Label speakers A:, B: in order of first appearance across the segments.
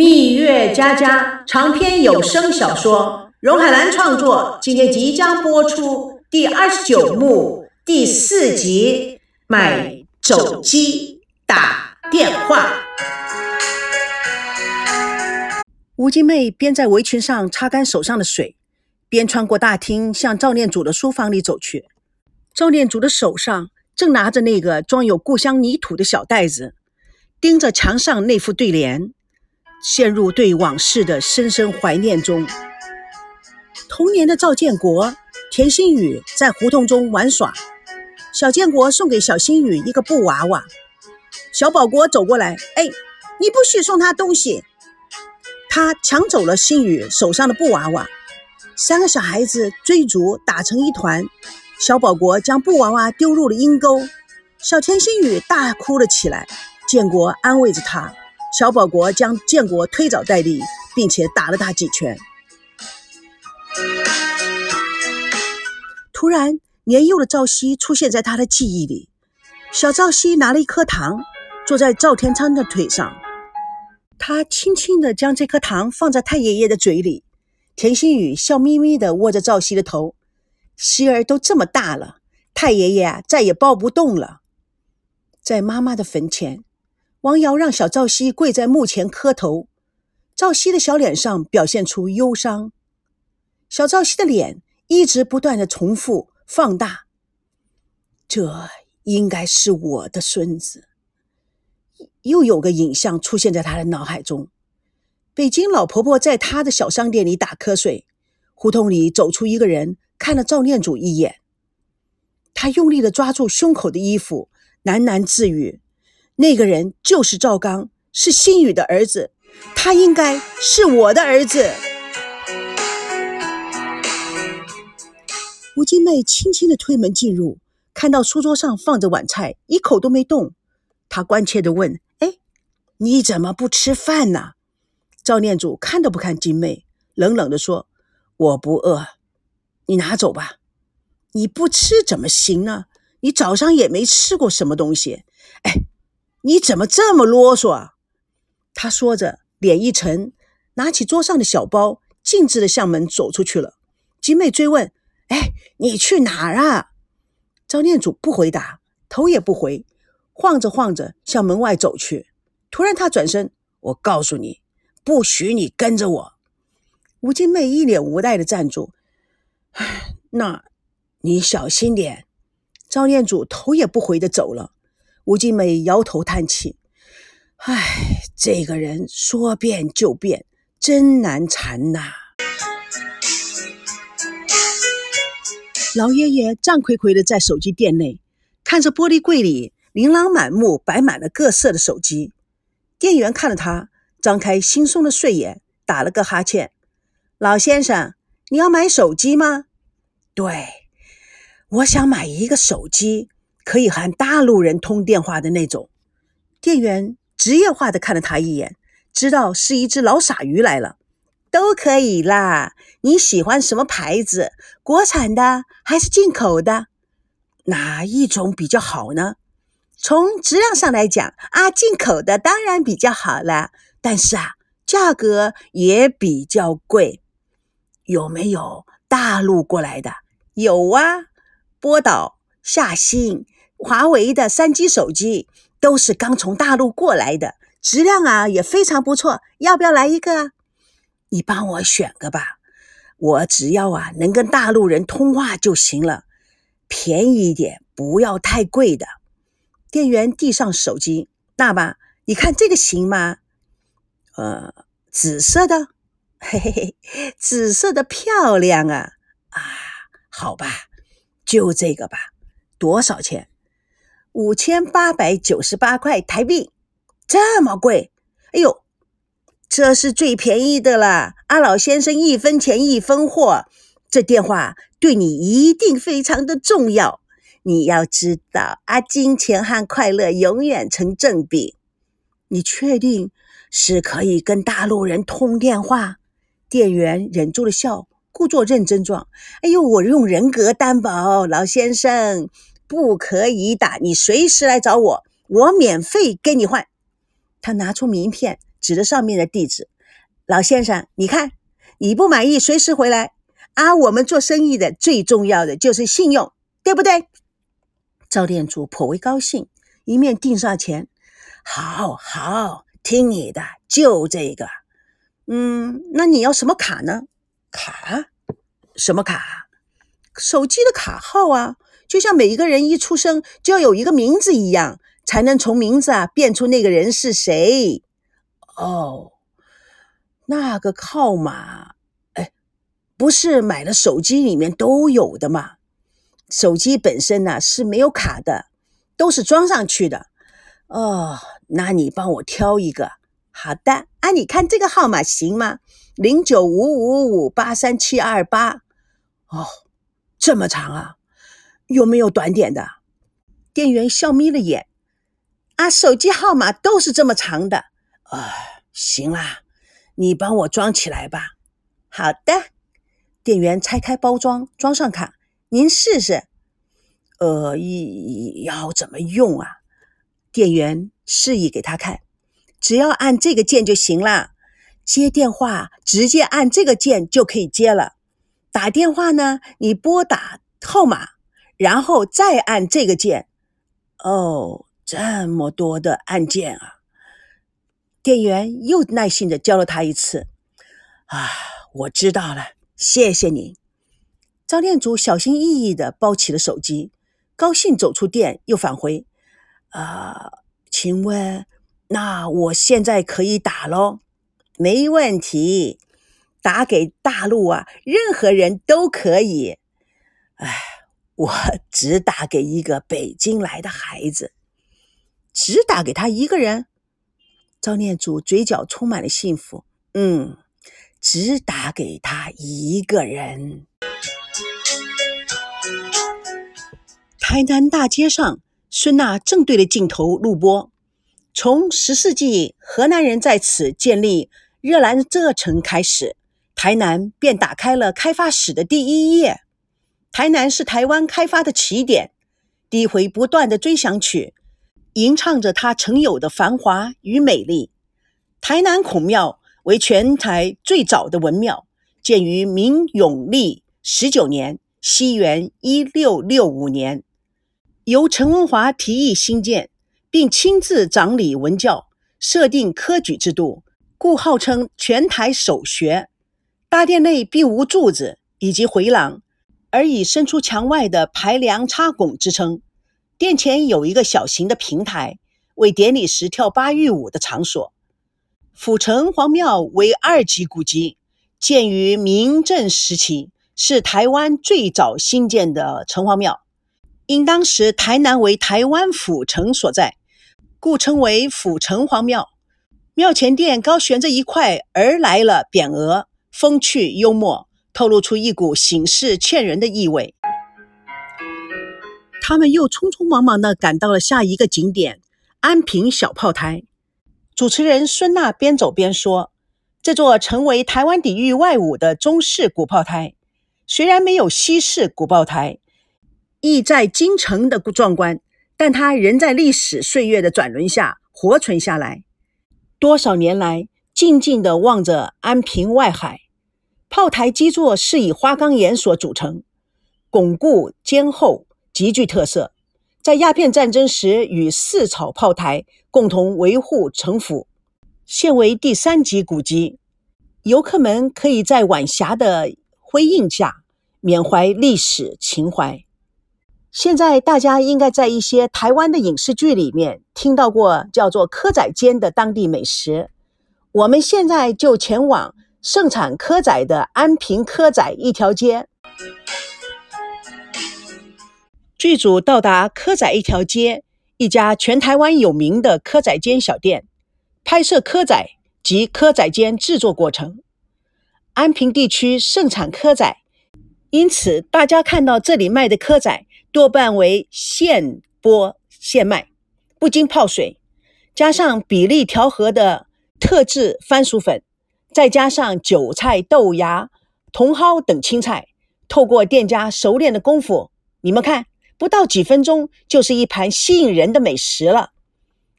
A: 蜜月佳佳长篇有声小说，荣海兰创作，今天即将播出第二十九幕第四集。买手机打电话。
B: 吴金妹边在围裙上擦干手上的水，边穿过大厅向赵念祖的书房里走去。赵念祖的手上正拿着那个装有故乡泥土的小袋子，盯着墙上那副对联。陷入对往事的深深怀念中。童年的赵建国、田心雨在胡同中玩耍，小建国送给小心雨一个布娃娃。小宝国走过来，哎，你不许送他东西！他抢走了心雨手上的布娃娃。三个小孩子追逐，打成一团。小宝国将布娃娃丢入了阴沟，小田心雨大哭了起来。建国安慰着他。小保国将建国推倒在地，并且打了他几拳。突然，年幼的赵熙出现在他的记忆里。小赵熙拿了一颗糖，坐在赵天昌的腿上。他轻轻地将这颗糖放在太爷爷的嘴里。田心雨笑眯眯地握着赵熙的头。熙儿都这么大了，太爷爷，再也抱不动了。在妈妈的坟前。王瑶让小赵熙跪在墓前磕头，赵熙的小脸上表现出忧伤。小赵熙的脸一直不断的重复放大，这应该是我的孙子。又有个影像出现在他的脑海中：北京老婆婆在她的小商店里打瞌睡，胡同里走出一个人，看了赵念祖一眼，他用力的抓住胸口的衣服，喃喃自语。那个人就是赵刚，是心雨的儿子，他应该是我的儿子。吴金妹轻轻的推门进入，看到书桌上放着碗菜，一口都没动。她关切的问：“哎，你怎么不吃饭呢？”赵念祖看都不看金妹，冷冷的说：“我不饿，你拿走吧。你不吃怎么行呢？你早上也没吃过什么东西。”哎。你怎么这么啰嗦？啊？他说着，脸一沉，拿起桌上的小包，径直的向门走出去了。金妹追问：“哎，你去哪儿啊？”张念祖不回答，头也不回，晃着晃着向门外走去。突然，他转身：“我告诉你，不许你跟着我。”吴金妹一脸无奈的站住。唉，那，你小心点。张念祖头也不回的走了。吴金美摇头叹气：“唉，这个人说变就变，真难缠呐。”老爷爷战魁魁的在手机店内，看着玻璃柜里琳琅满目摆满了各色的手机。店员看着他，张开惺忪的睡眼，打了个哈欠：“老先生，你要买手机吗？”“对，我想买一个手机。”可以和大陆人通电话的那种。店员职业化的看了他一眼，知道是一只老傻鱼来了。都可以啦，你喜欢什么牌子？国产的还是进口的？哪一种比较好呢？从质量上来讲啊，进口的当然比较好了。但是啊，价格也比较贵。有没有大陆过来的？有啊，波导、夏新。华为的三 G 手机都是刚从大陆过来的，质量啊也非常不错。要不要来一个？你帮我选个吧，我只要啊能跟大陆人通话就行了，便宜一点，不要太贵的。店员递上手机，大吧？你看这个行吗？呃，紫色的，嘿嘿嘿，紫色的漂亮啊啊，好吧，就这个吧。多少钱？五千八百九十八块台币，这么贵？哎呦，这是最便宜的了！阿老先生一分钱一分货，这电话对你一定非常的重要。你要知道，啊，金钱和快乐永远成正比。你确定是可以跟大陆人通电话？店员忍住了笑，故作认真状。哎呦，我用人格担保，老先生。不可以打，你随时来找我，我免费给你换。他拿出名片，指着上面的地址。老先生，你看，你不满意随时回来啊。我们做生意的最重要的就是信用，对不对？赵店主颇为高兴，一面递上钱，好好听你的，就这个。嗯，那你要什么卡呢？卡？什么卡？手机的卡号啊，就像每一个人一出生就要有一个名字一样，才能从名字啊辨出那个人是谁。哦。那个号码，哎，不是买了手机里面都有的吗？手机本身呢是没有卡的，都是装上去的。哦，那你帮我挑一个。好的，啊，你看这个号码行吗？零九五五五八三七二八。哦，这么长啊？有没有短点的？店员笑眯了眼。啊，手机号码都是这么长的。啊，行啦。你帮我装起来吧。好的，店员拆开包装，装上卡。您试试。呃，要怎么用啊？店员示意给他看，只要按这个键就行了。接电话直接按这个键就可以接了。打电话呢，你拨打号码，然后再按这个键。哦，这么多的按键啊！店员又耐心的教了他一次，啊，我知道了，谢谢你。张店主小心翼翼的包起了手机，高兴走出店，又返回。啊，请问，那我现在可以打喽？没问题，打给大陆啊，任何人都可以。哎，我 只打给一个北京来的孩子，只打给他一个人。赵念祖嘴角充满了幸福。嗯，只打给他一个人。台南大街上，孙娜正对着镜头录播。从十世纪河南人在此建立热兰遮城开始，台南便打开了开发史的第一页。台南是台湾开发的起点，低回不断的追想曲。吟唱着它曾有的繁华与美丽。台南孔庙为全台最早的文庙，建于明永历十九年（西元一六六五年），由陈文华提议兴建，并亲自掌理文教，设定科举制度，故号称全台首学。大殿内并无柱子以及回廊，而以伸出墙外的排梁插拱支撑。殿前有一个小型的平台，为典礼时跳八玉舞的场所。府城隍庙为二级古迹，建于明正时期，是台湾最早兴建的城隍庙。因当时台南为台湾府城所在，故称为府城隍庙。庙前殿高悬着一块而来了匾额，风趣幽默，透露出一股醒世劝人的意味。他们又匆匆忙忙地赶到了下一个景点——安平小炮台。主持人孙娜边走边说：“这座成为台湾抵御外侮的中式古炮台，虽然没有西式古炮台意在京城的壮观，但它仍在历史岁月的转轮下活存下来。多少年来，静静地望着安平外海。炮台基座是以花岗岩所组成，巩固坚厚。”极具特色，在鸦片战争时与四草炮台共同维护城府，现为第三级古迹。游客们可以在晚霞的辉映下缅怀历史情怀。现在大家应该在一些台湾的影视剧里面听到过叫做蚵仔煎的当地美食。我们现在就前往盛产蚵仔的安平蚵仔一条街。剧组到达蚵仔一条街，一家全台湾有名的蚵仔煎小店，拍摄蚵仔及蚵仔煎制作过程。安平地区盛产蚵仔，因此大家看到这里卖的蚵仔多半为现剥现卖，不经泡水，加上比例调和的特制番薯粉，再加上韭菜、豆芽、茼蒿等青菜，透过店家熟练的功夫，你们看。不到几分钟，就是一盘吸引人的美食了。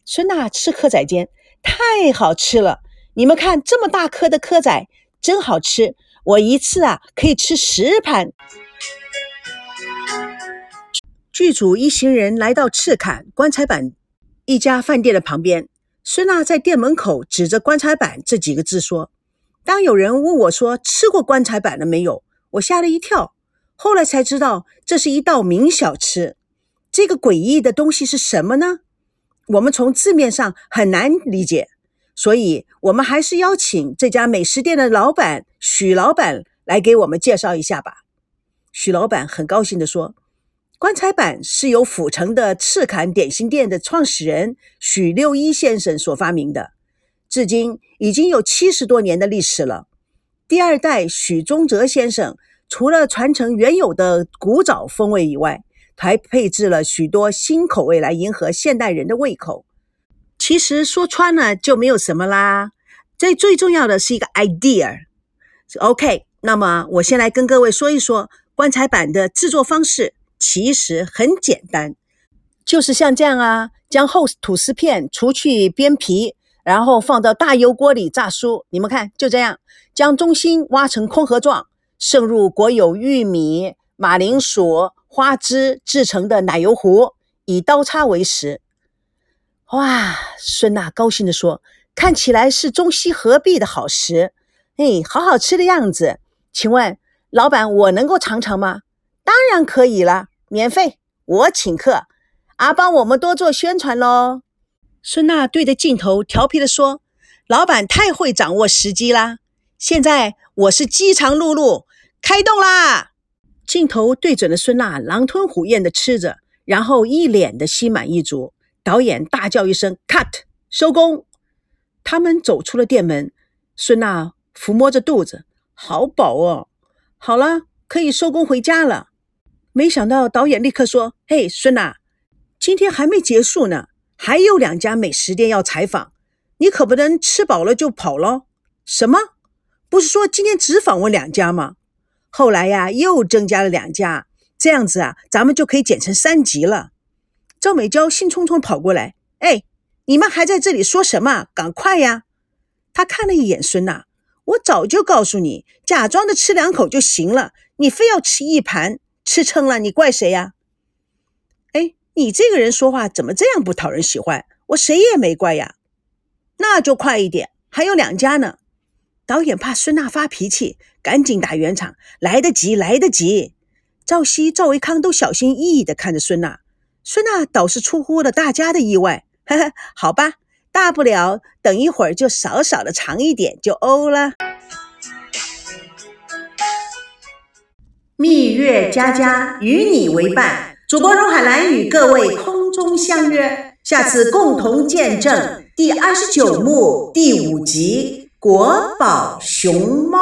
B: 孙娜吃蚵仔煎，太好吃了，你们看这么大颗的蚵仔，真好吃，我一次啊可以吃十盘。剧组一行人来到赤坎棺材板一家饭店的旁边，孙娜在店门口指着棺材板这几个字说：“当有人问我说吃过棺材板了没有，我吓了一跳。后来才知道这是一道名小吃。这个诡异的东西是什么呢？我们从字面上很难理解，所以我们还是邀请这家美食店的老板许老板来给我们介绍一下吧。”许老板很高兴地说。棺材板是由府城的赤坎点心店的创始人许六一先生所发明的，至今已经有七十多年的历史了。第二代许宗泽先生除了传承原有的古早风味以外，还配置了许多新口味来迎合现代人的胃口。其实说穿了就没有什么啦，这最重要的是一个 idea。OK，那么我先来跟各位说一说棺材板的制作方式。其实很简单，就是像这样啊，将厚吐司片除去边皮，然后放到大油锅里炸酥。你们看，就这样，将中心挖成空盒状，渗入裹有玉米、马铃薯、花枝制成的奶油糊，以刀叉为食。哇，孙娜高兴地说：“看起来是中西合璧的好食，哎，好好吃的样子。请问老板，我能够尝尝吗？当然可以了。”免费，我请客，啊，帮我们多做宣传喽。孙娜对着镜头调皮地说：“老板太会掌握时机啦！现在我是饥肠辘辘，开动啦！”镜头对准了孙娜，狼吞虎咽地吃着，然后一脸的心满意足。导演大叫一声：“cut，收工！”他们走出了店门。孙娜抚摸着肚子，好饱哦。好了，可以收工回家了。没想到导演立刻说：“嘿，孙娜，今天还没结束呢，还有两家美食店要采访，你可不能吃饱了就跑了。什么？不是说今天只访问两家吗？后来呀，又增加了两家，这样子啊，咱们就可以剪成三集了。”赵美娇兴冲冲跑过来：“哎，你们还在这里说什么？赶快呀！”他看了一眼孙娜：“我早就告诉你，假装的吃两口就行了，你非要吃一盘。”吃撑了，你怪谁呀？你这个人说话怎么这样不讨人喜欢？我谁也没怪呀。那就快一点，还有两家呢。导演怕孙娜发脾气，赶紧打圆场，来得及，来得及。赵熙、赵维康都小心翼翼地看着孙娜，孙娜倒是出乎了大家的意外。呵呵，好吧，大不了等一会儿就少少的尝一点就欧了。
A: 蜜月佳佳与你为伴，主播荣海兰与各位空中相约，下次共同见证第二十九幕第五集《国宝熊猫》。